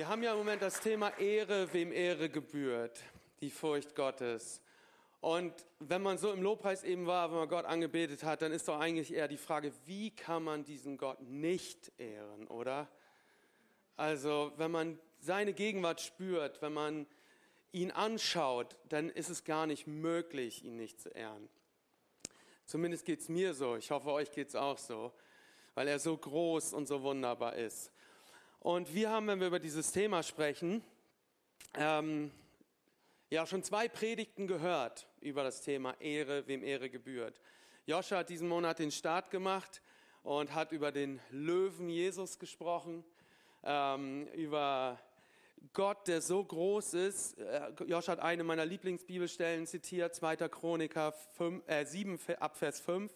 Wir haben ja im Moment das Thema Ehre, wem Ehre gebührt, die Furcht Gottes. Und wenn man so im Lobpreis eben war, wenn man Gott angebetet hat, dann ist doch eigentlich eher die Frage, wie kann man diesen Gott nicht ehren, oder? Also, wenn man seine Gegenwart spürt, wenn man ihn anschaut, dann ist es gar nicht möglich, ihn nicht zu ehren. Zumindest geht es mir so. Ich hoffe, euch geht es auch so, weil er so groß und so wunderbar ist. Und wir haben, wenn wir über dieses Thema sprechen, ähm, ja schon zwei Predigten gehört über das Thema Ehre, wem Ehre gebührt. Joscha hat diesen Monat den Start gemacht und hat über den Löwen Jesus gesprochen, ähm, über Gott, der so groß ist. Äh, Joscha hat eine meiner Lieblingsbibelstellen zitiert, 2. Chroniker 5, äh, 7 ab Vers 5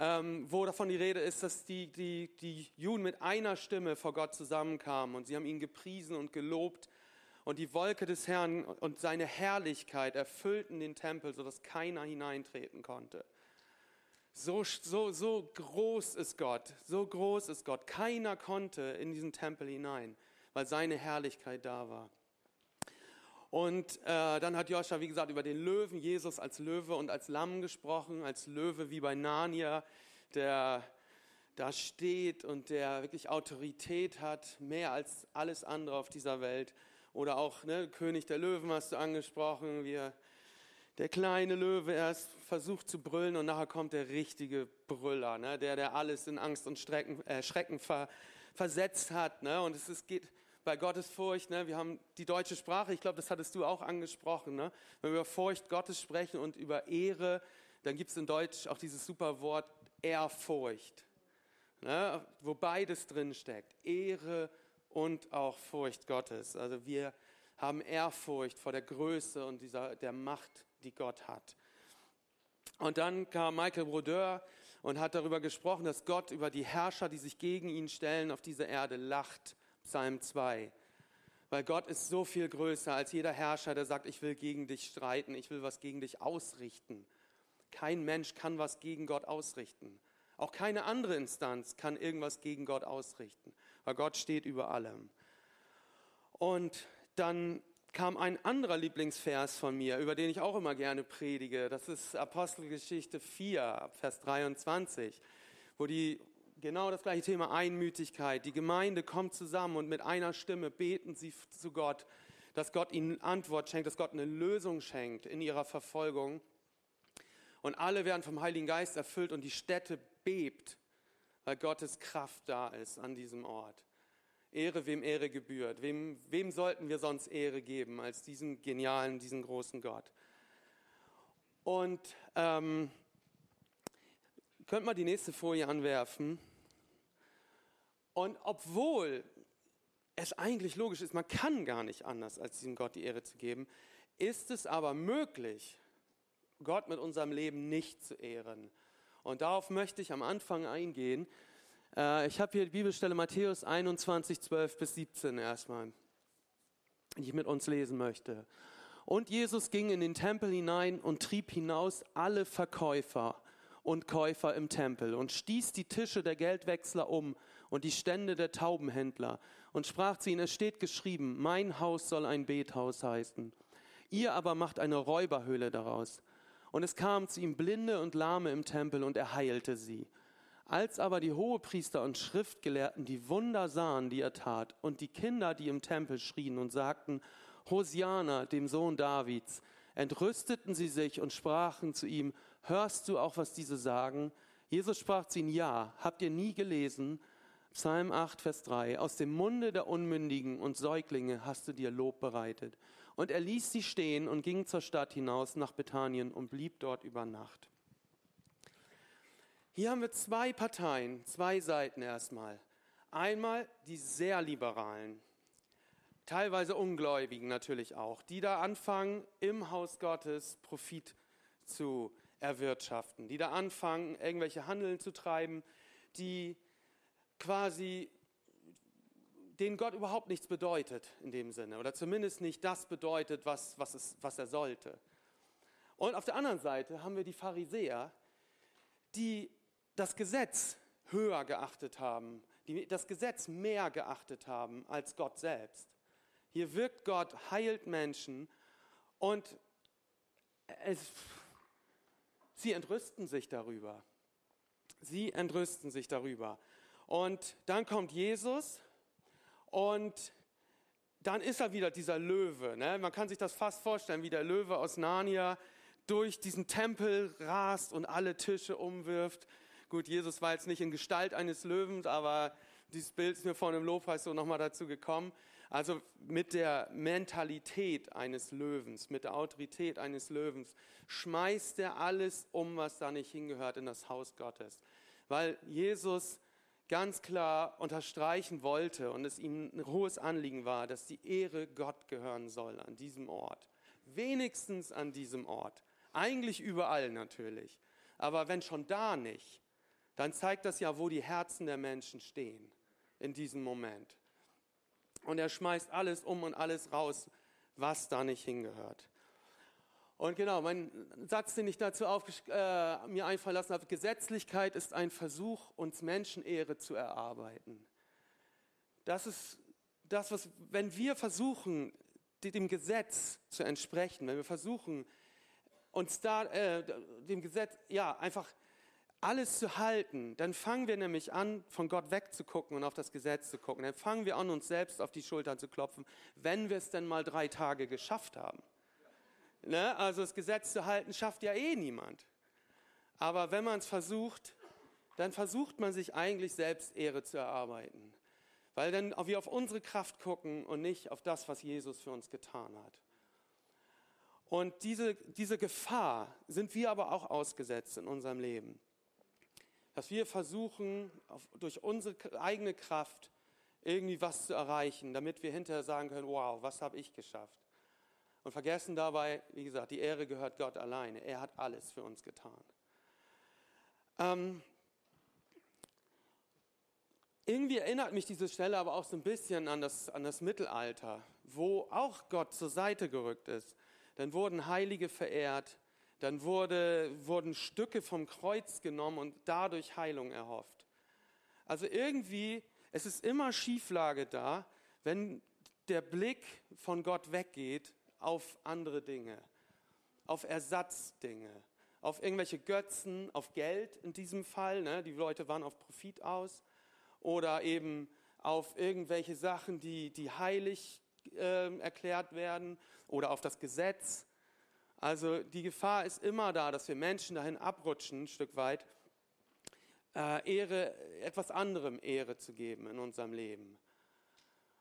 ähm, wo davon die Rede ist, dass die, die, die Juden mit einer Stimme vor Gott zusammenkamen und sie haben ihn gepriesen und gelobt und die Wolke des Herrn und seine Herrlichkeit erfüllten den Tempel, sodass keiner hineintreten konnte. So, so, so groß ist Gott, so groß ist Gott. Keiner konnte in diesen Tempel hinein, weil seine Herrlichkeit da war. Und äh, dann hat Joscha, wie gesagt, über den Löwen, Jesus als Löwe und als Lamm gesprochen, als Löwe wie bei Narnia, der da steht und der wirklich Autorität hat, mehr als alles andere auf dieser Welt. Oder auch ne, König der Löwen hast du angesprochen, wie er, der kleine Löwe erst versucht zu brüllen und nachher kommt der richtige Brüller, ne, der, der alles in Angst und Schrecken, äh, Schrecken ver, versetzt hat. Ne, und es ist, geht bei Gottesfurcht, ne, wir haben die deutsche Sprache, ich glaube, das hattest du auch angesprochen. Ne? Wenn wir über Furcht Gottes sprechen und über Ehre, dann gibt es in Deutsch auch dieses super Wort Ehrfurcht, ne? wo beides drin steckt. Ehre und auch Furcht Gottes. Also wir haben Ehrfurcht vor der Größe und dieser, der Macht, die Gott hat. Und dann kam Michael Brodeur und hat darüber gesprochen, dass Gott über die Herrscher, die sich gegen ihn stellen, auf dieser Erde lacht Psalm 2. Weil Gott ist so viel größer als jeder Herrscher, der sagt, ich will gegen dich streiten, ich will was gegen dich ausrichten. Kein Mensch kann was gegen Gott ausrichten. Auch keine andere Instanz kann irgendwas gegen Gott ausrichten, weil Gott steht über allem. Und dann kam ein anderer Lieblingsvers von mir, über den ich auch immer gerne predige. Das ist Apostelgeschichte 4, Vers 23, wo die Genau das gleiche Thema Einmütigkeit. Die Gemeinde kommt zusammen und mit einer Stimme beten sie zu Gott, dass Gott ihnen Antwort schenkt, dass Gott eine Lösung schenkt in ihrer Verfolgung. Und alle werden vom Heiligen Geist erfüllt und die Stätte bebt, weil Gottes Kraft da ist an diesem Ort. Ehre, wem Ehre gebührt. Wem, wem sollten wir sonst Ehre geben als diesen genialen, diesen großen Gott? Und ähm, könnt mal die nächste Folie anwerfen. Und obwohl es eigentlich logisch ist, man kann gar nicht anders, als diesem Gott die Ehre zu geben, ist es aber möglich, Gott mit unserem Leben nicht zu ehren. Und darauf möchte ich am Anfang eingehen. Äh, ich habe hier die Bibelstelle Matthäus 21, 12 bis 17 erstmal, die ich mit uns lesen möchte. Und Jesus ging in den Tempel hinein und trieb hinaus alle Verkäufer und Käufer im Tempel und stieß die Tische der Geldwechsler um und die Stände der Taubenhändler und sprach zu ihnen, es steht geschrieben, mein Haus soll ein Bethaus heißen. Ihr aber macht eine Räuberhöhle daraus. Und es kamen zu ihm Blinde und Lahme im Tempel und er heilte sie. Als aber die Hohepriester und Schriftgelehrten die Wunder sahen, die er tat, und die Kinder, die im Tempel schrien und sagten, Hosiana, dem Sohn Davids, entrüsteten sie sich und sprachen zu ihm, hörst du auch, was diese sagen? Jesus sprach zu ihnen, ja, habt ihr nie gelesen? Psalm 8, Vers 3, aus dem Munde der Unmündigen und Säuglinge hast du dir Lob bereitet. Und er ließ sie stehen und ging zur Stadt hinaus nach Bethanien und blieb dort über Nacht. Hier haben wir zwei Parteien, zwei Seiten erstmal. Einmal die sehr liberalen, teilweise Ungläubigen natürlich auch, die da anfangen, im Haus Gottes Profit zu erwirtschaften, die da anfangen, irgendwelche Handeln zu treiben, die quasi denen Gott überhaupt nichts bedeutet in dem Sinne oder zumindest nicht das bedeutet, was, was, es, was er sollte. Und auf der anderen Seite haben wir die Pharisäer, die das Gesetz höher geachtet haben, die das Gesetz mehr geachtet haben als Gott selbst Hier wirkt Gott, heilt Menschen und es, sie entrüsten sich darüber. Sie entrüsten sich darüber. Und dann kommt Jesus und dann ist er wieder dieser Löwe. Ne? Man kann sich das fast vorstellen, wie der Löwe aus Narnia durch diesen Tempel rast und alle Tische umwirft. Gut, Jesus war jetzt nicht in Gestalt eines Löwens, aber dieses Bild ist mir vor dem Lobpreis so nochmal dazu gekommen. Also mit der Mentalität eines Löwens, mit der Autorität eines Löwens, schmeißt er alles um, was da nicht hingehört, in das Haus Gottes. Weil Jesus ganz klar unterstreichen wollte und es ihm ein hohes Anliegen war, dass die Ehre Gott gehören soll an diesem Ort. Wenigstens an diesem Ort. Eigentlich überall natürlich. Aber wenn schon da nicht, dann zeigt das ja, wo die Herzen der Menschen stehen in diesem Moment. Und er schmeißt alles um und alles raus, was da nicht hingehört. Und genau, mein Satz, den ich dazu auf, äh, mir einfallen lassen habe, Gesetzlichkeit ist ein Versuch, uns Menschenehre zu erarbeiten. Das ist das, was, wenn wir versuchen, dem Gesetz zu entsprechen, wenn wir versuchen, uns da, äh, dem Gesetz, ja, einfach alles zu halten, dann fangen wir nämlich an, von Gott wegzugucken und auf das Gesetz zu gucken. Dann fangen wir an, uns selbst auf die Schultern zu klopfen, wenn wir es denn mal drei Tage geschafft haben. Ne? Also das Gesetz zu halten, schafft ja eh niemand. Aber wenn man es versucht, dann versucht man sich eigentlich selbst Ehre zu erarbeiten. Weil dann wir auf unsere Kraft gucken und nicht auf das, was Jesus für uns getan hat. Und diese, diese Gefahr sind wir aber auch ausgesetzt in unserem Leben. Dass wir versuchen, auf, durch unsere eigene Kraft irgendwie was zu erreichen, damit wir hinterher sagen können, wow, was habe ich geschafft? Und vergessen dabei, wie gesagt, die Ehre gehört Gott alleine. Er hat alles für uns getan. Ähm, irgendwie erinnert mich diese Stelle aber auch so ein bisschen an das, an das Mittelalter, wo auch Gott zur Seite gerückt ist. Dann wurden Heilige verehrt, dann wurde, wurden Stücke vom Kreuz genommen und dadurch Heilung erhofft. Also irgendwie, es ist immer Schieflage da, wenn der Blick von Gott weggeht auf andere Dinge, auf Ersatzdinge, auf irgendwelche Götzen, auf Geld in diesem Fall. Ne? Die Leute waren auf Profit aus oder eben auf irgendwelche Sachen, die, die heilig äh, erklärt werden oder auf das Gesetz. Also die Gefahr ist immer da, dass wir Menschen dahin abrutschen, ein Stück weit, äh, Ehre, etwas anderem Ehre zu geben in unserem Leben.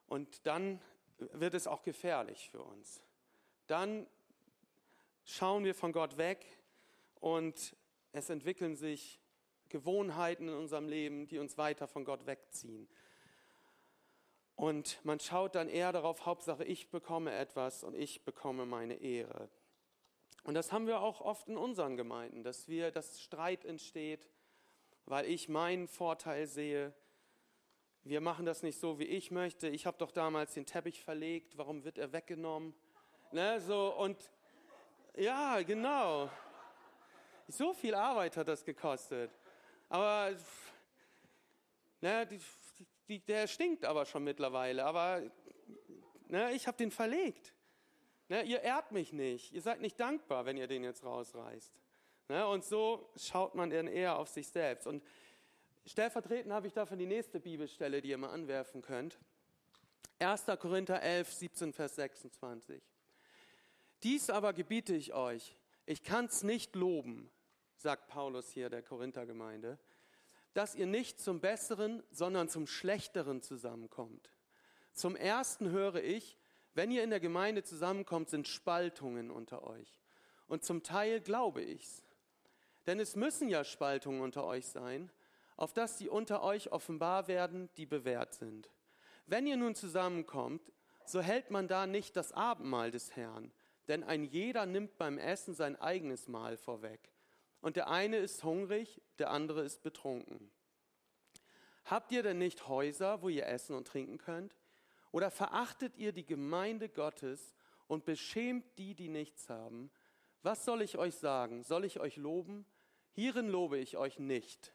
Und dann wird es auch gefährlich für uns dann schauen wir von Gott weg und es entwickeln sich Gewohnheiten in unserem Leben, die uns weiter von Gott wegziehen. Und man schaut dann eher darauf, Hauptsache ich bekomme etwas und ich bekomme meine Ehre. Und das haben wir auch oft in unseren Gemeinden, dass wir, dass Streit entsteht, weil ich meinen Vorteil sehe. Wir machen das nicht so, wie ich möchte. Ich habe doch damals den Teppich verlegt, warum wird er weggenommen? Ne, so, und ja, genau. So viel Arbeit hat das gekostet. Aber ne, die, die, der stinkt aber schon mittlerweile. Aber ne, ich habe den verlegt. Ne, ihr ehrt mich nicht. Ihr seid nicht dankbar, wenn ihr den jetzt rausreißt. Ne, und so schaut man dann eher auf sich selbst. Und stellvertretend habe ich dafür die nächste Bibelstelle, die ihr mal anwerfen könnt. 1. Korinther 11, 17, Vers 26. Dies aber gebiete ich euch. Ich kann es nicht loben, sagt Paulus hier der Korinthergemeinde, dass ihr nicht zum Besseren, sondern zum Schlechteren zusammenkommt. Zum Ersten höre ich, wenn ihr in der Gemeinde zusammenkommt, sind Spaltungen unter euch. Und zum Teil glaube ich's. Denn es müssen ja Spaltungen unter euch sein, auf dass die unter euch offenbar werden, die bewährt sind. Wenn ihr nun zusammenkommt, so hält man da nicht das Abendmahl des Herrn, denn ein jeder nimmt beim Essen sein eigenes Mahl vorweg. Und der eine ist hungrig, der andere ist betrunken. Habt ihr denn nicht Häuser, wo ihr essen und trinken könnt? Oder verachtet ihr die Gemeinde Gottes und beschämt die, die nichts haben? Was soll ich euch sagen? Soll ich euch loben? Hierin lobe ich euch nicht,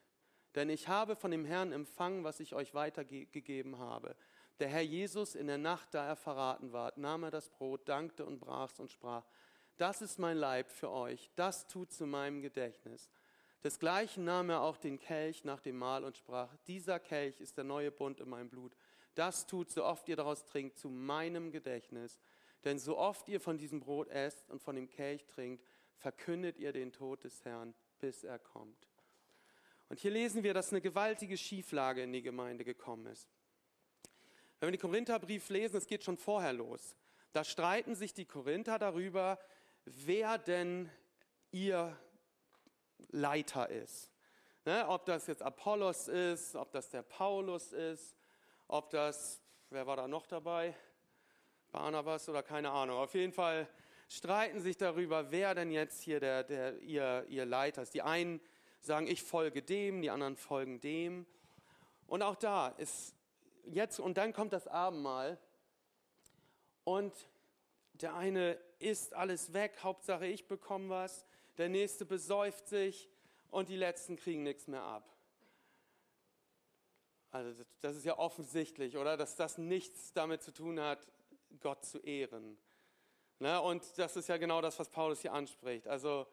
denn ich habe von dem Herrn empfangen, was ich euch weitergegeben habe. Der Herr Jesus in der Nacht, da er verraten ward, nahm er das Brot, dankte und brach's und sprach, das ist mein Leib für euch, das tut zu meinem Gedächtnis. Desgleichen nahm er auch den Kelch nach dem Mahl und sprach, dieser Kelch ist der neue Bund in meinem Blut. Das tut, so oft ihr daraus trinkt, zu meinem Gedächtnis. Denn so oft ihr von diesem Brot esst und von dem Kelch trinkt, verkündet ihr den Tod des Herrn, bis er kommt. Und hier lesen wir, dass eine gewaltige Schieflage in die Gemeinde gekommen ist. Wenn wir den Korintherbrief lesen, es geht schon vorher los. Da streiten sich die Korinther darüber, wer denn ihr Leiter ist. Ne, ob das jetzt Apollos ist, ob das der Paulus ist, ob das, wer war da noch dabei? Barnabas oder keine Ahnung. Auf jeden Fall streiten sich darüber, wer denn jetzt hier der, der, ihr, ihr Leiter ist. Die einen sagen, ich folge dem, die anderen folgen dem. Und auch da ist jetzt, und dann kommt das Abendmahl. Und der eine isst alles weg, Hauptsache ich bekomme was. Der nächste besäuft sich und die letzten kriegen nichts mehr ab. Also das ist ja offensichtlich, oder? Dass das nichts damit zu tun hat, Gott zu ehren. Ne? Und das ist ja genau das, was Paulus hier anspricht. Also,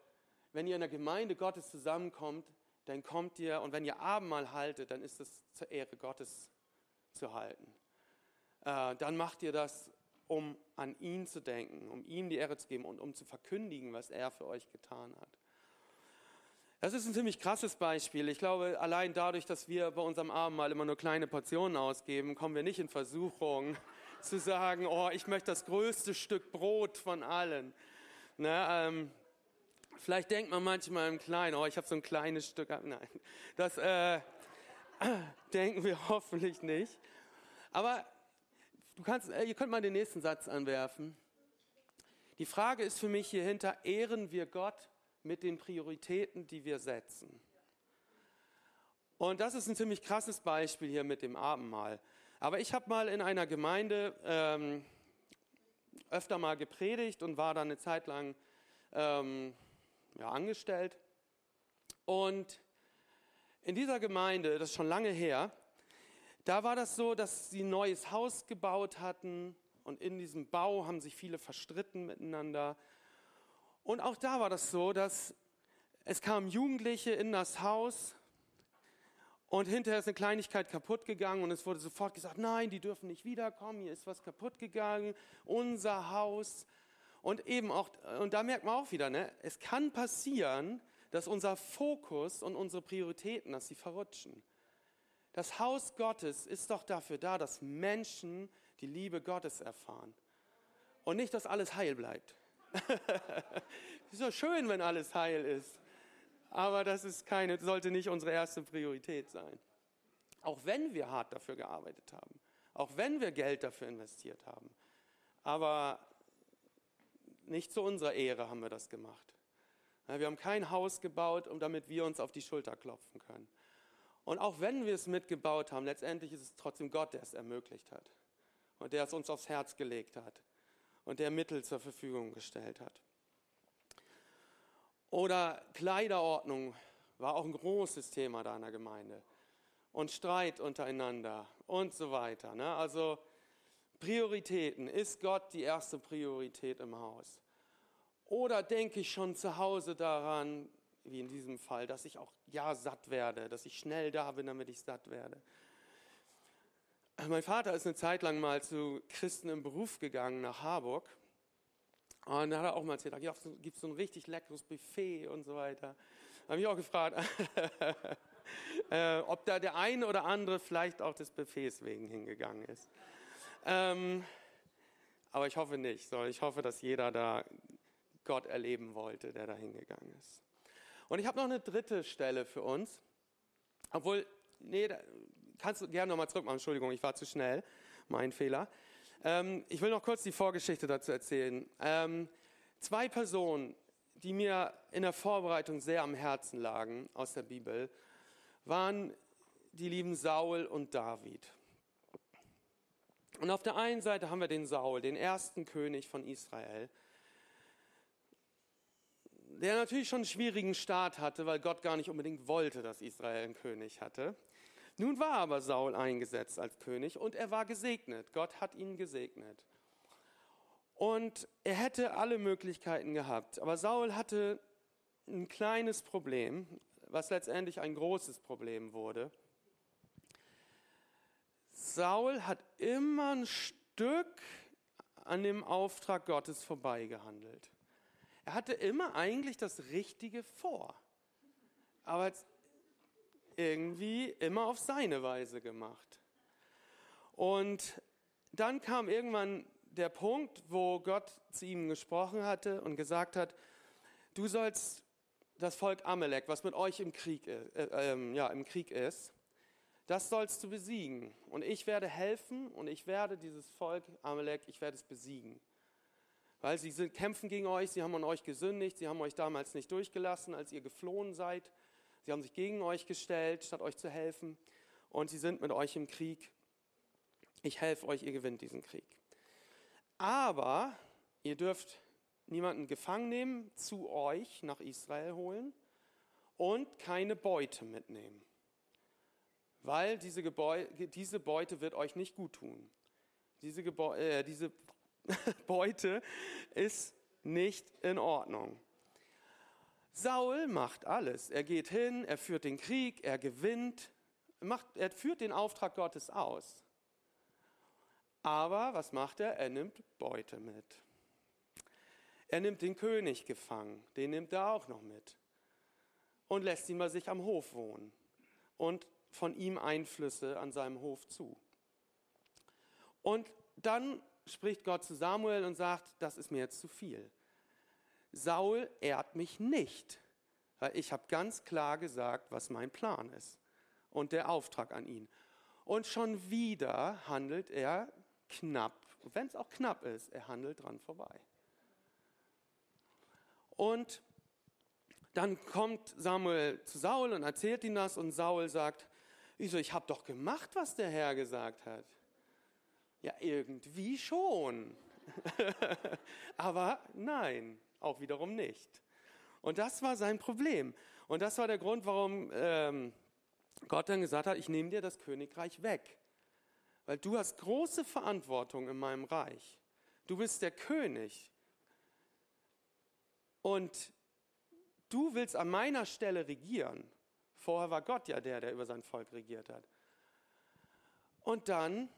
wenn ihr in der Gemeinde Gottes zusammenkommt, dann kommt ihr, und wenn ihr Abendmahl haltet, dann ist es zur Ehre Gottes zu halten. Äh, dann macht ihr das, um an ihn zu denken, um ihm die Ehre zu geben und um zu verkündigen, was er für euch getan hat. Das ist ein ziemlich krasses Beispiel. Ich glaube, allein dadurch, dass wir bei unserem Abendmahl immer nur kleine Portionen ausgeben, kommen wir nicht in Versuchung, zu sagen, oh, ich möchte das größte Stück Brot von allen. Ne, ähm, vielleicht denkt man manchmal im Kleinen, oh, ich habe so ein kleines Stück. Nein, das äh, denken wir hoffentlich nicht. Aber du kannst, äh, ihr könnt mal den nächsten Satz anwerfen. Die Frage ist für mich hier hinter, ehren wir Gott mit den Prioritäten, die wir setzen? Und das ist ein ziemlich krasses Beispiel hier mit dem Abendmahl. Aber ich habe mal in einer Gemeinde ähm, öfter mal gepredigt und war dann eine Zeit lang ähm, ja, angestellt. Und in dieser Gemeinde, das ist schon lange her, da war das so, dass sie ein neues Haus gebaut hatten und in diesem Bau haben sich viele verstritten miteinander. Und auch da war das so, dass es kamen Jugendliche in das Haus und hinterher ist eine Kleinigkeit kaputt gegangen und es wurde sofort gesagt, nein, die dürfen nicht wiederkommen, hier ist was kaputt gegangen, unser Haus. Und eben auch, und da merkt man auch wieder, ne, es kann passieren, dass unser Fokus und unsere Prioritäten, dass sie verrutschen. Das Haus Gottes ist doch dafür da, dass Menschen die Liebe Gottes erfahren. Und nicht, dass alles heil bleibt. ist doch schön, wenn alles heil ist aber das ist keine, sollte nicht unsere erste Priorität sein. Auch wenn wir hart dafür gearbeitet haben, auch wenn wir Geld dafür investiert haben, aber nicht zu unserer Ehre haben wir das gemacht. Wir haben kein Haus gebaut, um damit wir uns auf die Schulter klopfen können. Und auch wenn wir es mitgebaut haben, letztendlich ist es trotzdem Gott, der es ermöglicht hat und der es uns aufs Herz gelegt hat und der Mittel zur Verfügung gestellt hat. Oder Kleiderordnung war auch ein großes Thema da in der Gemeinde. Und Streit untereinander und so weiter. Ne? Also Prioritäten. Ist Gott die erste Priorität im Haus? Oder denke ich schon zu Hause daran, wie in diesem Fall, dass ich auch ja satt werde, dass ich schnell da bin, damit ich satt werde? Mein Vater ist eine Zeit lang mal zu Christen im Beruf gegangen nach Harburg und dann hat er auch mal erzählt, da gibt es so ein richtig leckeres Buffet und so weiter. Da habe ich auch gefragt, äh, ob da der eine oder andere vielleicht auch des Buffets wegen hingegangen ist. Ähm, aber ich hoffe nicht, sondern ich hoffe, dass jeder da Gott erleben wollte, der da hingegangen ist. Und ich habe noch eine dritte Stelle für uns. Obwohl, nee, kannst du gerne nochmal zurückmachen. Entschuldigung, ich war zu schnell. Mein Fehler. Ähm, ich will noch kurz die Vorgeschichte dazu erzählen. Ähm, zwei Personen, die mir in der Vorbereitung sehr am Herzen lagen aus der Bibel, waren die lieben Saul und David. Und auf der einen Seite haben wir den Saul, den ersten König von Israel, der natürlich schon einen schwierigen Start hatte, weil Gott gar nicht unbedingt wollte, dass Israel einen König hatte. Nun war aber Saul eingesetzt als König und er war gesegnet. Gott hat ihn gesegnet. Und er hätte alle Möglichkeiten gehabt. Aber Saul hatte ein kleines Problem, was letztendlich ein großes Problem wurde. Saul hat immer ein Stück an dem Auftrag Gottes vorbeigehandelt. Er hatte immer eigentlich das Richtige vor, aber irgendwie immer auf seine Weise gemacht. Und dann kam irgendwann der Punkt, wo Gott zu ihm gesprochen hatte und gesagt hat, du sollst das Volk Amalek, was mit euch im Krieg, äh, äh, ja, im Krieg ist, das sollst du besiegen. Und ich werde helfen und ich werde dieses Volk Amalek, ich werde es besiegen. Weil sie sind, kämpfen gegen euch, sie haben an euch gesündigt, sie haben euch damals nicht durchgelassen, als ihr geflohen seid. Sie haben sich gegen euch gestellt, statt euch zu helfen. Und sie sind mit euch im Krieg. Ich helfe euch, ihr gewinnt diesen Krieg. Aber ihr dürft niemanden gefangen nehmen, zu euch nach Israel holen und keine Beute mitnehmen weil diese, Gebäu diese Beute wird euch nicht gut tun. Diese, Gebäu äh, diese Beute ist nicht in Ordnung. Saul macht alles. Er geht hin, er führt den Krieg, er gewinnt, macht, er führt den Auftrag Gottes aus. Aber was macht er? Er nimmt Beute mit. Er nimmt den König gefangen, den nimmt er auch noch mit und lässt ihn bei sich am Hof wohnen. Und von ihm Einflüsse an seinem Hof zu. Und dann spricht Gott zu Samuel und sagt, das ist mir jetzt zu viel. Saul ehrt mich nicht, weil ich habe ganz klar gesagt, was mein Plan ist und der Auftrag an ihn. Und schon wieder handelt er knapp, wenn es auch knapp ist, er handelt dran vorbei. Und dann kommt Samuel zu Saul und erzählt ihm das und Saul sagt, ich so, ich habe doch gemacht, was der Herr gesagt hat. Ja, irgendwie schon. Aber nein, auch wiederum nicht. Und das war sein Problem. Und das war der Grund, warum ähm, Gott dann gesagt hat, ich nehme dir das Königreich weg. Weil du hast große Verantwortung in meinem Reich. Du bist der König. Und du willst an meiner Stelle regieren. Vorher war Gott ja der, der über sein Volk regiert hat. Und dann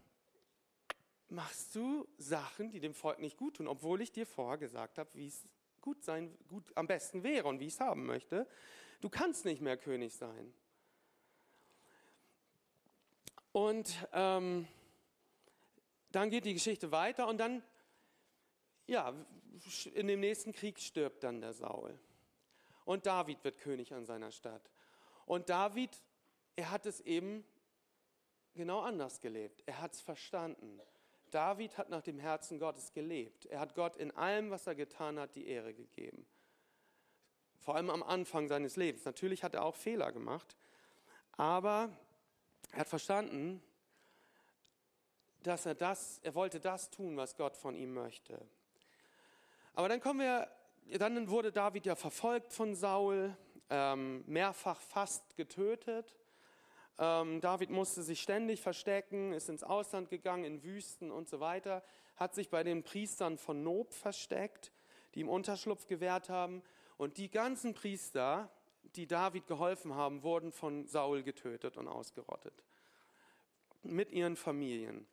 machst du Sachen, die dem Volk nicht gut tun, obwohl ich dir vorher gesagt habe, wie es gut sein, gut am besten wäre und wie ich es haben möchte. Du kannst nicht mehr König sein. Und ähm, dann geht die Geschichte weiter und dann, ja, in dem nächsten Krieg stirbt dann der Saul. Und David wird König an seiner Stadt. Und David, er hat es eben genau anders gelebt. Er hat es verstanden. David hat nach dem Herzen Gottes gelebt. Er hat Gott in allem, was er getan hat, die Ehre gegeben. Vor allem am Anfang seines Lebens. Natürlich hat er auch Fehler gemacht, aber er hat verstanden, dass er das, er wollte das tun, was Gott von ihm möchte. Aber dann kommen wir, dann wurde David ja verfolgt von Saul ähm, mehrfach fast getötet. Ähm, David musste sich ständig verstecken, ist ins Ausland gegangen, in Wüsten und so weiter, hat sich bei den Priestern von Nob versteckt, die ihm Unterschlupf gewährt haben. Und die ganzen Priester, die David geholfen haben, wurden von Saul getötet und ausgerottet. Mit ihren Familien.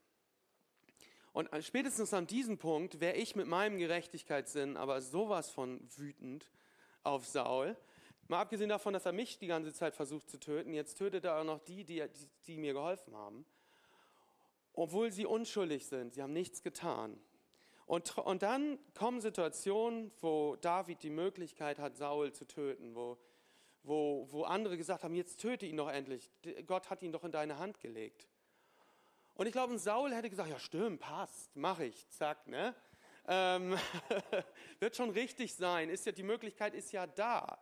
Und spätestens an diesem Punkt wäre ich mit meinem Gerechtigkeitssinn aber sowas von wütend auf Saul, Mal abgesehen davon, dass er mich die ganze Zeit versucht zu töten, jetzt tötet er auch noch die, die, die, die mir geholfen haben. Obwohl sie unschuldig sind, sie haben nichts getan. Und, und dann kommen Situationen, wo David die Möglichkeit hat, Saul zu töten, wo, wo, wo andere gesagt haben, jetzt töte ihn doch endlich. Gott hat ihn doch in deine Hand gelegt. Und ich glaube, Saul hätte gesagt, ja stimmt, passt, mache ich, zack, ne? Ähm, wird schon richtig sein, ist ja, die Möglichkeit ist ja da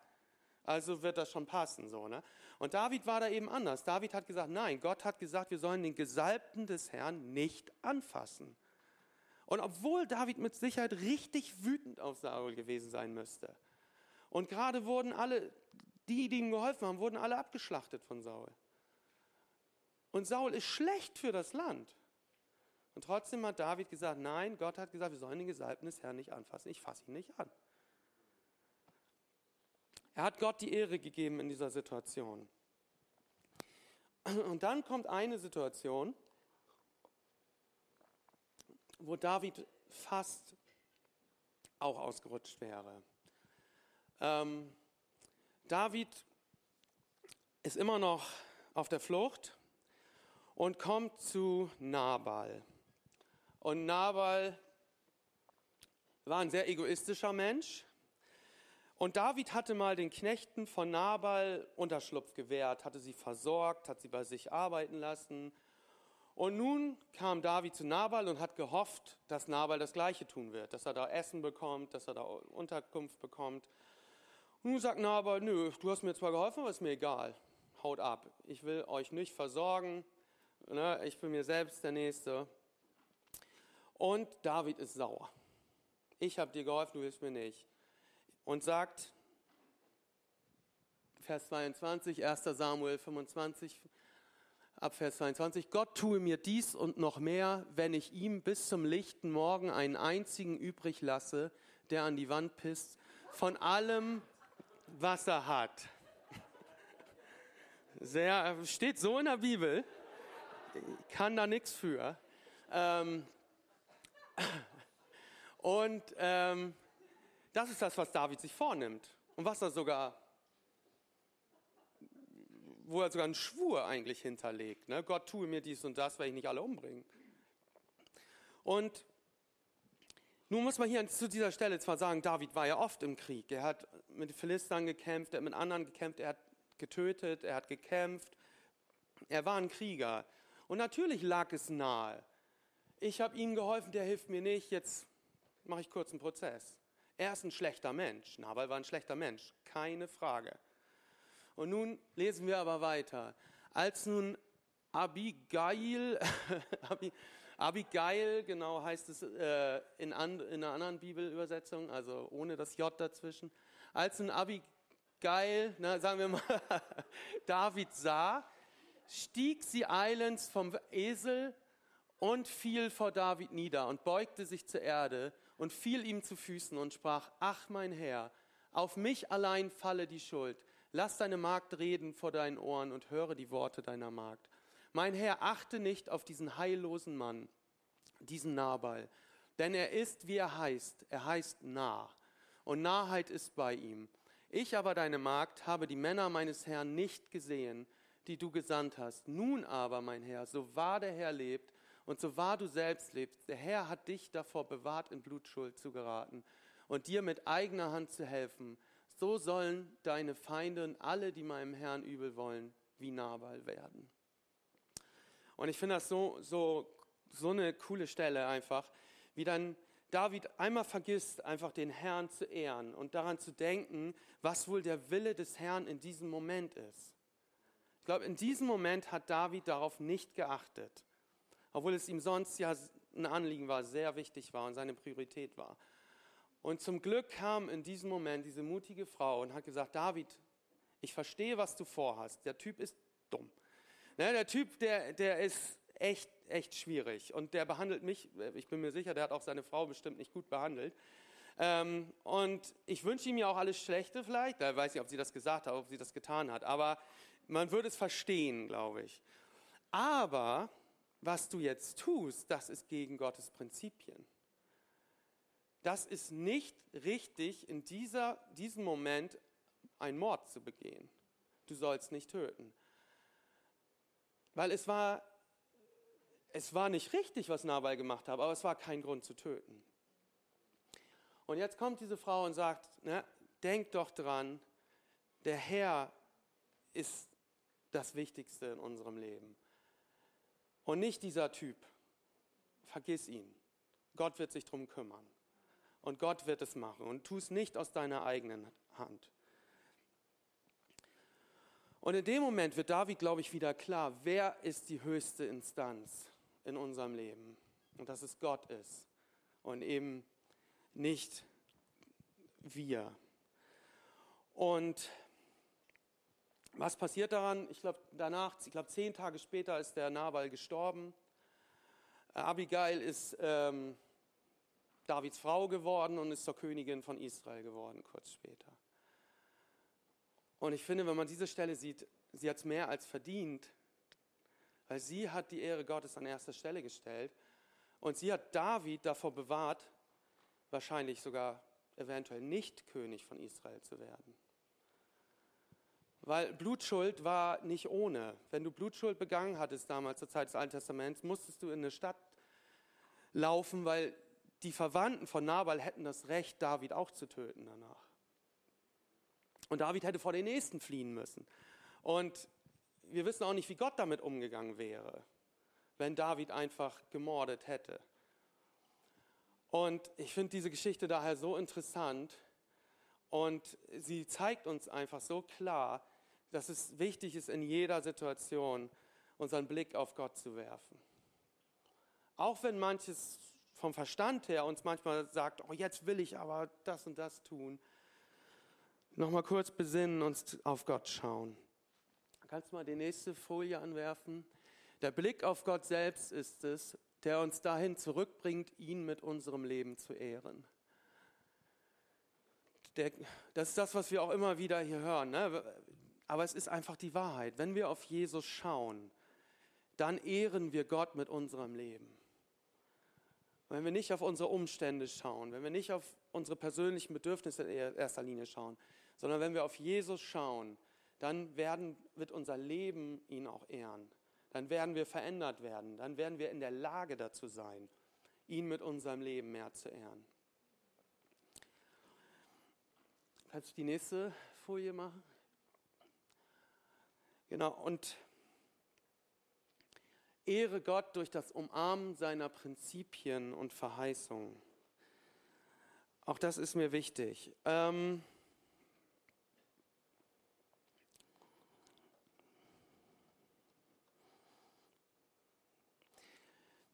also wird das schon passen. So, ne? Und David war da eben anders. David hat gesagt, nein, Gott hat gesagt, wir sollen den Gesalbten des Herrn nicht anfassen. Und obwohl David mit Sicherheit richtig wütend auf Saul gewesen sein müsste. Und gerade wurden alle, die, die ihm geholfen haben, wurden alle abgeschlachtet von Saul. Und Saul ist schlecht für das Land. Und trotzdem hat David gesagt, nein, Gott hat gesagt, wir sollen den Gesalbten des Herrn nicht anfassen. Ich fasse ihn nicht an. Er hat Gott die Ehre gegeben in dieser Situation. Und dann kommt eine Situation, wo David fast auch ausgerutscht wäre. Ähm, David ist immer noch auf der Flucht und kommt zu Nabal. Und Nabal war ein sehr egoistischer Mensch. Und David hatte mal den Knechten von Nabal Unterschlupf gewährt, hatte sie versorgt, hat sie bei sich arbeiten lassen. Und nun kam David zu Nabal und hat gehofft, dass Nabal das Gleiche tun wird, dass er da Essen bekommt, dass er da Unterkunft bekommt. Und nun sagt Nabal, nö, du hast mir zwar geholfen, aber ist mir egal. Haut ab. Ich will euch nicht versorgen. Ne? Ich bin mir selbst der Nächste. Und David ist sauer. Ich habe dir geholfen, du hilfst mir nicht und sagt, Vers 22, 1 Samuel 25, ab Vers 22, Gott tue mir dies und noch mehr, wenn ich ihm bis zum lichten Morgen einen einzigen übrig lasse, der an die Wand pisst, von allem, was er hat. Sehr, steht so in der Bibel, kann da nichts für. Ähm, und ähm, das ist das, was David sich vornimmt und was er sogar, wo er sogar einen Schwur eigentlich hinterlegt. Ne? Gott tue mir dies und das, weil ich nicht alle umbringen. Und nun muss man hier zu dieser Stelle zwar sagen, David war ja oft im Krieg. Er hat mit Philistern gekämpft, er hat mit anderen gekämpft, er hat getötet, er hat gekämpft. Er war ein Krieger. Und natürlich lag es nahe. Ich habe ihm geholfen, der hilft mir nicht, jetzt mache ich kurz einen Prozess. Er ist ein schlechter Mensch. Nabal war ein schlechter Mensch, keine Frage. Und nun lesen wir aber weiter. Als nun Abigail, Abigail, genau heißt es äh, in, an, in einer anderen Bibelübersetzung, also ohne das J dazwischen. Als nun Abigail, na, sagen wir mal, David sah, stieg sie eilends vom Esel und fiel vor David nieder und beugte sich zur Erde und fiel ihm zu Füßen und sprach, ach mein Herr, auf mich allein falle die Schuld. Lass deine Magd reden vor deinen Ohren und höre die Worte deiner Magd. Mein Herr, achte nicht auf diesen heillosen Mann, diesen Nabal, denn er ist, wie er heißt, er heißt nah, und Nahheit ist bei ihm. Ich aber, deine Magd, habe die Männer meines Herrn nicht gesehen, die du gesandt hast. Nun aber, mein Herr, so wahr der Herr lebt, und so wahr du selbst lebst, der Herr hat dich davor bewahrt, in Blutschuld zu geraten und dir mit eigener Hand zu helfen. So sollen deine Feinde und alle, die meinem Herrn übel wollen, wie Nabal werden. Und ich finde das so, so, so eine coole Stelle einfach, wie dann David einmal vergisst, einfach den Herrn zu ehren und daran zu denken, was wohl der Wille des Herrn in diesem Moment ist. Ich glaube, in diesem Moment hat David darauf nicht geachtet obwohl es ihm sonst ja ein Anliegen war, sehr wichtig war und seine Priorität war. Und zum Glück kam in diesem Moment diese mutige Frau und hat gesagt, David, ich verstehe, was du vorhast. Der Typ ist dumm. Ne, der Typ, der, der ist echt, echt schwierig. Und der behandelt mich, ich bin mir sicher, der hat auch seine Frau bestimmt nicht gut behandelt. Ähm, und ich wünsche ihm ja auch alles Schlechte vielleicht. Da weiß ich, ob sie das gesagt hat, ob sie das getan hat. Aber man würde es verstehen, glaube ich. Aber was du jetzt tust, das ist gegen Gottes Prinzipien. Das ist nicht richtig, in dieser, diesem Moment einen Mord zu begehen. Du sollst nicht töten. Weil es war, es war nicht richtig, was Nabal gemacht hat, aber es war kein Grund zu töten. Und jetzt kommt diese Frau und sagt, na, denk doch dran, der Herr ist das Wichtigste in unserem Leben. Und nicht dieser Typ. Vergiss ihn. Gott wird sich darum kümmern. Und Gott wird es machen. Und tu es nicht aus deiner eigenen Hand. Und in dem Moment wird David, glaube ich, wieder klar, wer ist die höchste Instanz in unserem Leben. Und dass es Gott ist. Und eben nicht wir. Und Was passiert daran? Ich glaube, danach, ich glaube, zehn Tage später ist der Nabal gestorben. Äh, Abigail ist ähm, Davids Frau geworden und ist zur Königin von Israel geworden, kurz später. Und ich finde, wenn man diese Stelle sieht, sie hat es mehr als verdient, weil sie hat die Ehre Gottes an erster Stelle gestellt und sie hat David davor bewahrt, wahrscheinlich sogar eventuell nicht König von Israel zu werden. Weil Blutschuld war nicht ohne. Wenn du Blutschuld begangen hattest damals zur Zeit des Alten Testaments, musstest du in eine Stadt laufen, weil die Verwandten von Nabal hätten das Recht, David auch zu töten danach. Und David hätte vor den Nächsten fliehen müssen. Und wir wissen auch nicht, wie Gott damit umgegangen wäre, wenn David einfach gemordet hätte. Und ich finde diese Geschichte daher so interessant und sie zeigt uns einfach so klar, dass es wichtig ist, in jeder Situation unseren Blick auf Gott zu werfen. Auch wenn manches vom Verstand her uns manchmal sagt, oh, jetzt will ich aber das und das tun. Nochmal kurz besinnen, und auf Gott schauen. Kannst du mal die nächste Folie anwerfen? Der Blick auf Gott selbst ist es, der uns dahin zurückbringt, ihn mit unserem Leben zu ehren. Der, das ist das, was wir auch immer wieder hier hören. Ne? Aber es ist einfach die Wahrheit. Wenn wir auf Jesus schauen, dann ehren wir Gott mit unserem Leben. Wenn wir nicht auf unsere Umstände schauen, wenn wir nicht auf unsere persönlichen Bedürfnisse in erster Linie schauen, sondern wenn wir auf Jesus schauen, dann werden, wird unser Leben ihn auch ehren. Dann werden wir verändert werden. Dann werden wir in der Lage dazu sein, ihn mit unserem Leben mehr zu ehren. Kannst du die nächste Folie machen? Genau, und ehre Gott durch das Umarmen seiner Prinzipien und Verheißungen. Auch das ist mir wichtig. Ähm,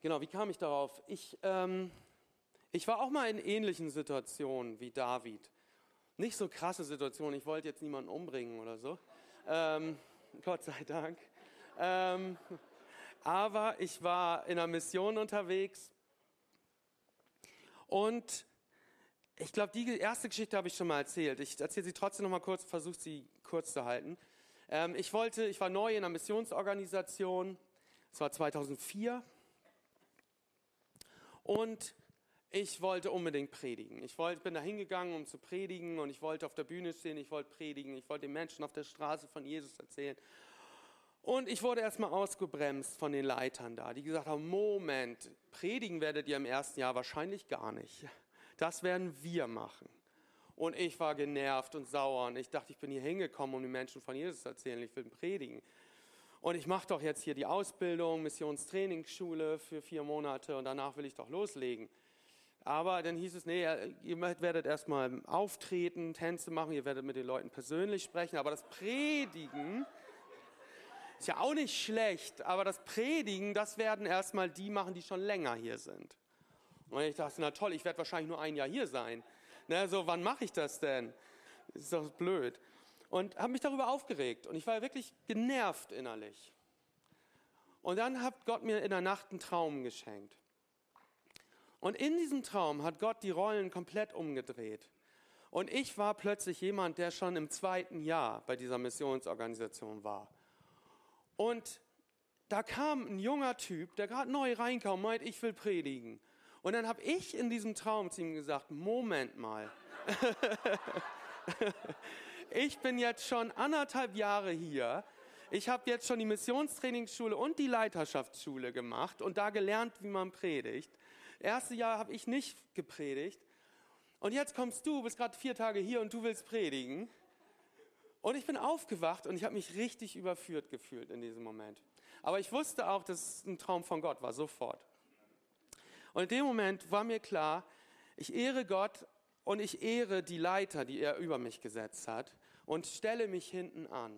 Genau, wie kam ich darauf? Ich, ähm, ich war auch mal in ähnlichen Situationen wie David. Nicht so krasse Situationen, ich wollte jetzt niemanden umbringen oder so. Ähm, Gott sei Dank. Ähm, aber ich war in einer Mission unterwegs und ich glaube, die erste Geschichte habe ich schon mal erzählt. Ich erzähle sie trotzdem noch mal kurz, versuche sie kurz zu halten. Ähm, ich wollte, ich war neu in einer Missionsorganisation. Es war 2004 und ich wollte unbedingt predigen. Ich wollte, bin da hingegangen, um zu predigen und ich wollte auf der Bühne stehen, ich wollte predigen, ich wollte den Menschen auf der Straße von Jesus erzählen. Und ich wurde erstmal ausgebremst von den Leitern da, die gesagt haben, Moment, predigen werdet ihr im ersten Jahr wahrscheinlich gar nicht. Das werden wir machen. Und ich war genervt und sauer und ich dachte, ich bin hier hingekommen, um den Menschen von Jesus zu erzählen, ich will predigen. Und ich mache doch jetzt hier die Ausbildung, Missionstrainingsschule für vier Monate und danach will ich doch loslegen. Aber dann hieß es, nee, ihr werdet erstmal auftreten, Tänze machen, ihr werdet mit den Leuten persönlich sprechen, aber das Predigen ist ja auch nicht schlecht, aber das Predigen, das werden erstmal die machen, die schon länger hier sind. Und ich dachte, na toll, ich werde wahrscheinlich nur ein Jahr hier sein. Na, so, wann mache ich das denn? Das ist doch blöd und habe mich darüber aufgeregt und ich war wirklich genervt innerlich. Und dann hat Gott mir in der Nacht einen Traum geschenkt. Und in diesem Traum hat Gott die Rollen komplett umgedreht. Und ich war plötzlich jemand, der schon im zweiten Jahr bei dieser Missionsorganisation war. Und da kam ein junger Typ, der gerade neu reinkam meint, ich will predigen. Und dann habe ich in diesem Traum zu ihm gesagt, Moment mal. Ich bin jetzt schon anderthalb Jahre hier. Ich habe jetzt schon die Missionstrainingsschule und die Leiterschaftsschule gemacht und da gelernt, wie man predigt. Erste Jahr habe ich nicht gepredigt. Und jetzt kommst du, bist gerade vier Tage hier und du willst predigen. Und ich bin aufgewacht und ich habe mich richtig überführt gefühlt in diesem Moment. Aber ich wusste auch, dass es ein Traum von Gott war, sofort. Und in dem Moment war mir klar, ich ehre Gott und ich ehre die Leiter, die er über mich gesetzt hat und stelle mich hinten an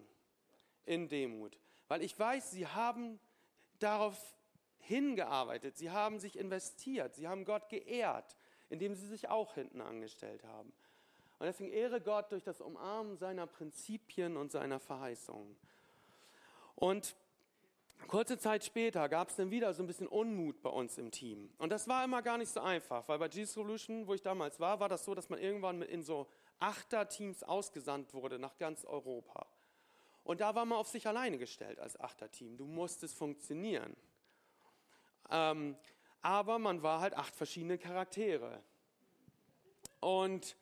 in Demut, weil ich weiß, sie haben darauf hingearbeitet, sie haben sich investiert, sie haben Gott geehrt, indem sie sich auch hinten angestellt haben. Und deswegen ehre Gott durch das Umarmen seiner Prinzipien und seiner Verheißungen. Und kurze Zeit später gab es dann wieder so ein bisschen Unmut bei uns im Team. Und das war immer gar nicht so einfach, weil bei G-Solution, wo ich damals war, war das so, dass man irgendwann in so Achterteams ausgesandt wurde nach ganz Europa. Und da war man auf sich alleine gestellt als Achterteam. Du musstest funktionieren. Ähm, aber man war halt acht verschiedene Charaktere. Und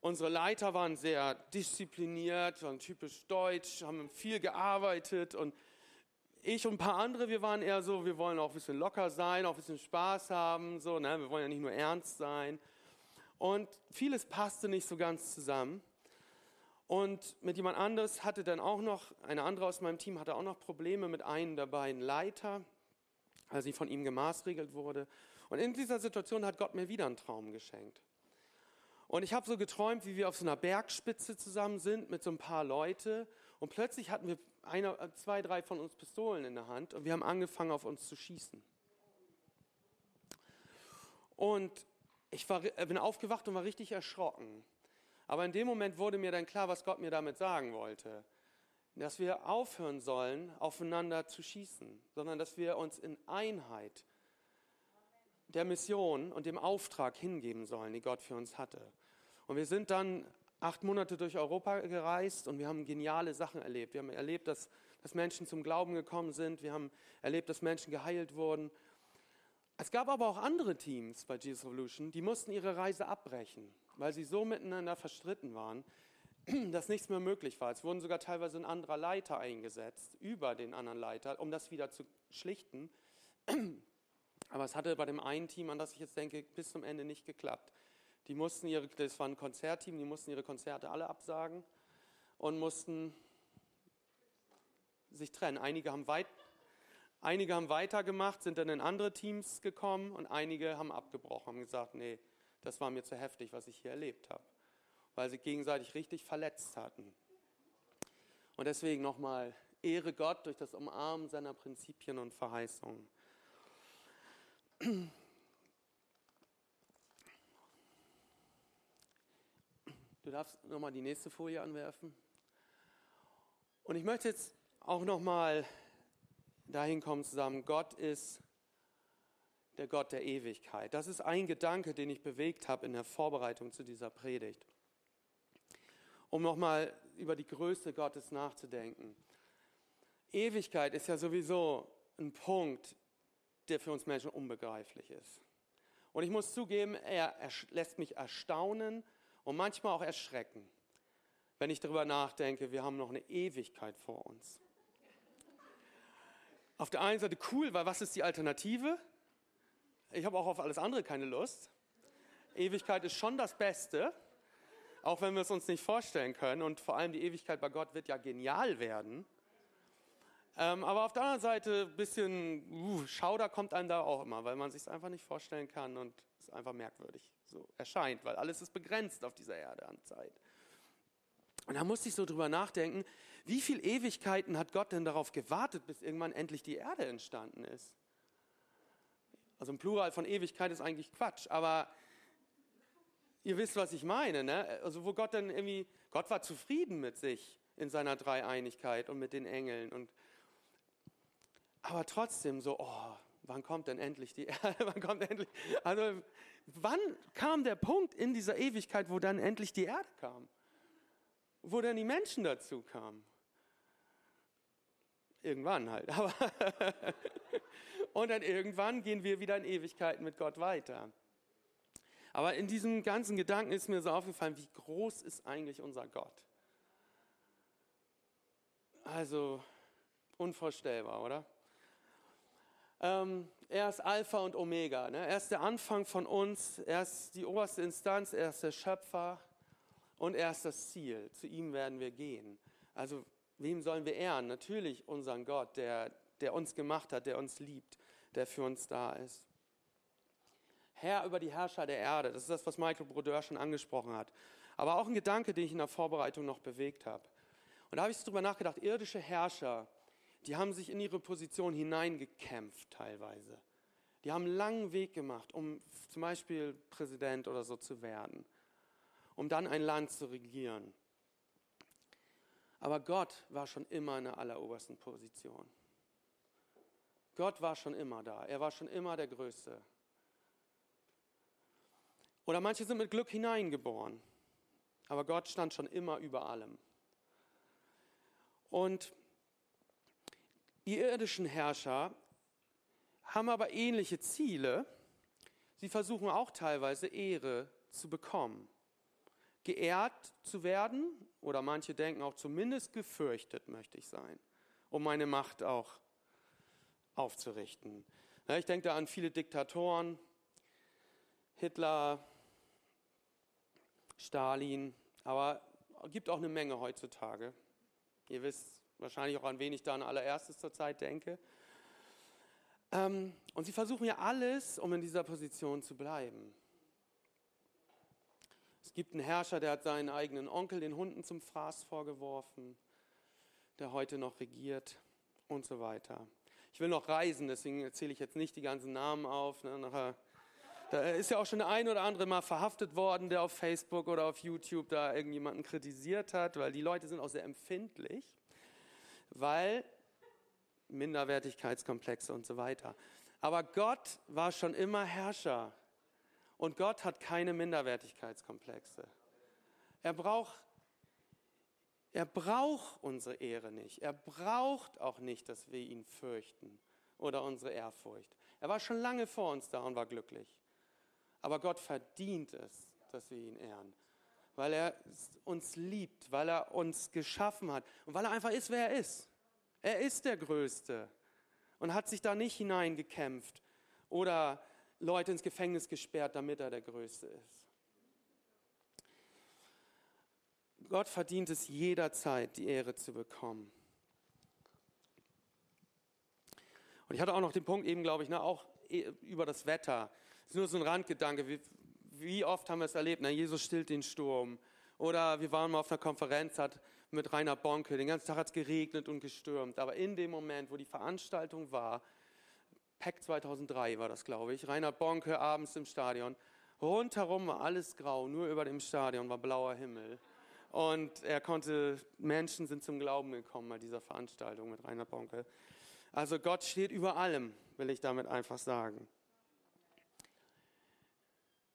unsere Leiter waren sehr diszipliniert, waren typisch deutsch, haben viel gearbeitet und ich und ein paar andere, wir waren eher so, wir wollen auch ein bisschen locker sein, auch ein bisschen Spaß haben, so, ne? wir wollen ja nicht nur ernst sein. Und vieles passte nicht so ganz zusammen. Und mit jemand anderes hatte dann auch noch, eine andere aus meinem Team hatte auch noch Probleme mit einem der beiden Leiter, als sie von ihm gemaßregelt wurde. Und in dieser Situation hat Gott mir wieder einen Traum geschenkt. Und ich habe so geträumt, wie wir auf so einer Bergspitze zusammen sind mit so ein paar Leute. Und plötzlich hatten wir eine, zwei, drei von uns Pistolen in der Hand und wir haben angefangen, auf uns zu schießen. Und ich war, äh, bin aufgewacht und war richtig erschrocken. Aber in dem Moment wurde mir dann klar, was Gott mir damit sagen wollte dass wir aufhören sollen, aufeinander zu schießen, sondern dass wir uns in Einheit der Mission und dem Auftrag hingeben sollen, die Gott für uns hatte. Und wir sind dann acht Monate durch Europa gereist und wir haben geniale Sachen erlebt. Wir haben erlebt, dass, dass Menschen zum Glauben gekommen sind. Wir haben erlebt, dass Menschen geheilt wurden. Es gab aber auch andere Teams bei Jesus Revolution, die mussten ihre Reise abbrechen, weil sie so miteinander verstritten waren, dass nichts mehr möglich war. Es wurden sogar teilweise ein anderer Leiter eingesetzt, über den anderen Leiter, um das wieder zu schlichten. Aber es hatte bei dem einen Team, an das ich jetzt denke, bis zum Ende nicht geklappt. Die mussten ihre, das war ein Konzertteam, die mussten ihre Konzerte alle absagen und mussten sich trennen. Einige haben, weit, einige haben weitergemacht, sind dann in andere Teams gekommen und einige haben abgebrochen, haben gesagt, nee, das war mir zu heftig, was ich hier erlebt habe weil sie gegenseitig richtig verletzt hatten. Und deswegen nochmal, ehre Gott durch das Umarmen seiner Prinzipien und Verheißungen. Du darfst nochmal die nächste Folie anwerfen. Und ich möchte jetzt auch nochmal dahin kommen zusammen, Gott ist der Gott der Ewigkeit. Das ist ein Gedanke, den ich bewegt habe in der Vorbereitung zu dieser Predigt um nochmal über die Größe Gottes nachzudenken. Ewigkeit ist ja sowieso ein Punkt, der für uns Menschen unbegreiflich ist. Und ich muss zugeben, er, lässt mich erstaunen und manchmal auch erschrecken, wenn ich darüber nachdenke, wir haben noch eine Ewigkeit vor uns. Auf der einen Seite cool, weil was ist die Alternative? Ich habe auch auf alles andere keine Lust. Ewigkeit ist schon das Beste, auch wenn wir es uns nicht vorstellen können. Und vor allem die Ewigkeit bei Gott wird ja genial werden. Ähm, aber auf der anderen Seite ein bisschen uh, Schauder kommt einem da auch immer, weil man sich es einfach nicht vorstellen kann und es einfach merkwürdig so erscheint, weil alles ist begrenzt auf dieser Erde an Zeit. Und da musste ich so drüber nachdenken, wie viele Ewigkeiten hat Gott denn darauf gewartet, bis irgendwann endlich die Erde entstanden ist? Also ein Plural von Ewigkeit ist eigentlich Quatsch, aber Ihr wisst, was ich meine, ne? Also wo Gott dann irgendwie, Gott war zufrieden mit sich in seiner Dreieinigkeit und mit den Engeln und aber trotzdem so, oh, wann kommt denn endlich die Erde? wann kommt endlich? Also wann kam der Punkt in dieser Ewigkeit, wo dann endlich die Erde kam? Wo dann die Menschen dazu kamen? Irgendwann halt. Aber und dann irgendwann gehen wir wieder in Ewigkeiten mit Gott weiter. Aber in diesem ganzen Gedanken ist mir so aufgefallen, wie groß ist eigentlich unser Gott? Also unvorstellbar, oder? Ähm, er ist Alpha und Omega. Ne? Er ist der Anfang von uns, er ist die oberste Instanz, er ist der Schöpfer und er ist das Ziel. Zu ihm werden wir gehen. Also wem sollen wir ehren? Natürlich unseren Gott, der, der uns gemacht hat, der uns liebt, der für uns da ist. Herr über die Herrscher der Erde. Das ist das, was Michael Brodeur schon angesprochen hat. Aber auch ein Gedanke, den ich in der Vorbereitung noch bewegt habe. Und da habe ich darüber nachgedacht, irdische Herrscher, die haben sich in ihre Position hineingekämpft teilweise. Die haben einen langen Weg gemacht, um zum Beispiel Präsident oder so zu werden. um dann ein Land zu regieren. Aber Gott war schon immer in der allerobersten Position. Gott war schon immer da. Er war schon immer der Größte. Oder manche sind mit Glück hineingeboren. Aber Gott stand schon immer über allem. Und die irdischen Herrscher haben aber ähnliche Ziele. Sie versuchen auch teilweise Ehre zu bekommen. Geehrt zu werden oder manche denken auch zumindest gefürchtet möchte ich sein, um meine Macht auch aufzurichten. Ich denke da an viele Diktatoren, Hitler, Stalin, aber gibt auch eine Menge heutzutage. Ihr wisst wahrscheinlich auch, an wen ich da an allererstes zur Zeit denke. Ähm, und sie versuchen ja alles, um in dieser Position zu bleiben. Es gibt einen Herrscher, der hat seinen eigenen Onkel den Hunden zum Fraß vorgeworfen, der heute noch regiert und so weiter. Ich will noch reisen, deswegen erzähle ich jetzt nicht die ganzen Namen auf. Ne, nachher da ist ja auch schon der ein oder andere mal verhaftet worden, der auf Facebook oder auf YouTube da irgendjemanden kritisiert hat, weil die Leute sind auch sehr empfindlich, weil Minderwertigkeitskomplexe und so weiter. Aber Gott war schon immer Herrscher und Gott hat keine Minderwertigkeitskomplexe. Er braucht, er braucht unsere Ehre nicht. Er braucht auch nicht, dass wir ihn fürchten oder unsere Ehrfurcht. Er war schon lange vor uns da und war glücklich. Aber Gott verdient es, dass wir ihn ehren, weil er uns liebt, weil er uns geschaffen hat und weil er einfach ist, wer er ist. Er ist der Größte und hat sich da nicht hineingekämpft oder Leute ins Gefängnis gesperrt, damit er der Größte ist. Gott verdient es jederzeit, die Ehre zu bekommen. Und ich hatte auch noch den Punkt eben, glaube ich, ne, auch über das Wetter ist nur so ein Randgedanke. Wie, wie oft haben wir es erlebt? Na, Jesus stillt den Sturm. Oder wir waren mal auf einer Konferenz hat mit Rainer Bonke. Den ganzen Tag hat es geregnet und gestürmt. Aber in dem Moment, wo die Veranstaltung war, PEC 2003 war das, glaube ich, Rainer Bonke abends im Stadion. Rundherum war alles grau, nur über dem Stadion war blauer Himmel. Und er konnte, Menschen sind zum Glauben gekommen bei dieser Veranstaltung mit Rainer Bonke. Also Gott steht über allem, will ich damit einfach sagen.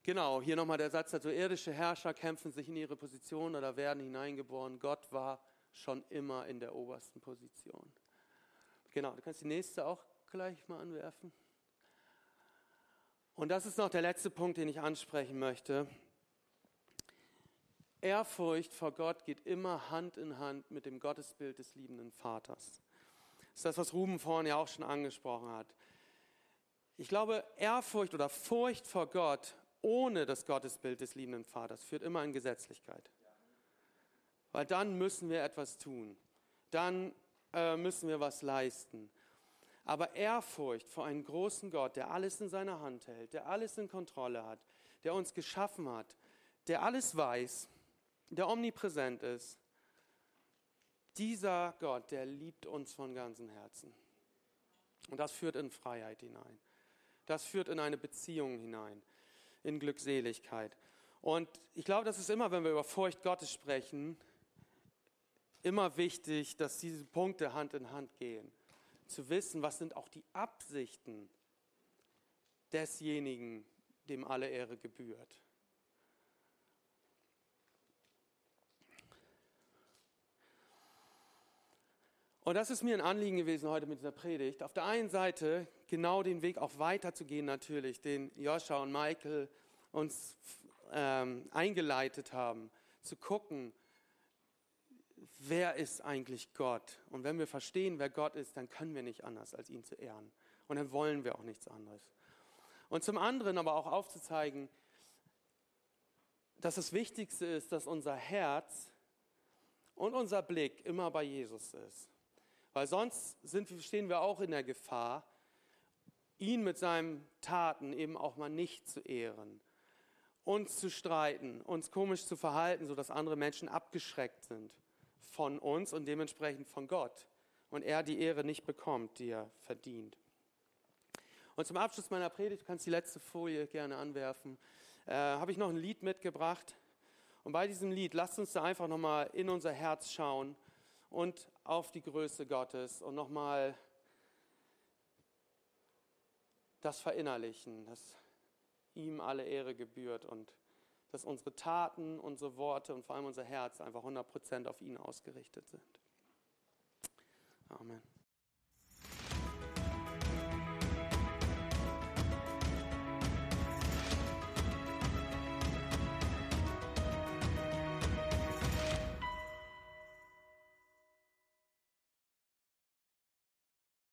Genau, hier nochmal der Satz dazu, irdische Herrscher kämpfen sich in ihre Position oder werden hineingeboren. Gott war schon immer in der obersten Position. Genau, du kannst die nächste auch gleich mal anwerfen. Und das ist noch der letzte Punkt, den ich ansprechen möchte. Ehrfurcht vor Gott geht immer Hand in Hand mit dem Gottesbild des liebenden Vaters. Das ist das, was Ruben vorhin ja auch schon angesprochen hat. Ich glaube, Ehrfurcht oder Furcht vor Gott ohne das Gottesbild des liebenden Vaters führt immer in Gesetzlichkeit. Weil dann müssen wir etwas tun. Dann äh, müssen wir was leisten. Aber Ehrfurcht vor einem großen Gott, der alles in seiner Hand hält, der alles in Kontrolle hat, der uns geschaffen hat, der alles weiß, der omnipräsent ist, dieser Gott, der liebt uns von ganzem Herzen. Und das führt in Freiheit hinein. Das führt in eine Beziehung hinein in Glückseligkeit. Und ich glaube, das ist immer, wenn wir über Furcht Gottes sprechen, immer wichtig, dass diese Punkte Hand in Hand gehen. Zu wissen, was sind auch die Absichten desjenigen, dem alle Ehre gebührt. Und das ist mir ein Anliegen gewesen heute mit dieser Predigt. Auf der einen Seite genau den Weg auch weiterzugehen natürlich, den Joscha und Michael uns ähm, eingeleitet haben, zu gucken, wer ist eigentlich Gott? Und wenn wir verstehen, wer Gott ist, dann können wir nicht anders, als ihn zu ehren. Und dann wollen wir auch nichts anderes. Und zum anderen aber auch aufzuzeigen, dass das Wichtigste ist, dass unser Herz und unser Blick immer bei Jesus ist. Weil sonst sind, stehen wir auch in der Gefahr, ihn mit seinen Taten eben auch mal nicht zu ehren, uns zu streiten, uns komisch zu verhalten, sodass andere Menschen abgeschreckt sind von uns und dementsprechend von Gott und er die Ehre nicht bekommt, die er verdient. Und zum Abschluss meiner Predigt, du kannst die letzte Folie gerne anwerfen, äh, habe ich noch ein Lied mitgebracht. Und bei diesem Lied, lasst uns da einfach nochmal in unser Herz schauen und auf die Größe Gottes und nochmal das verinnerlichen, dass ihm alle Ehre gebührt und dass unsere Taten, unsere Worte und vor allem unser Herz einfach 100% auf ihn ausgerichtet sind. Amen.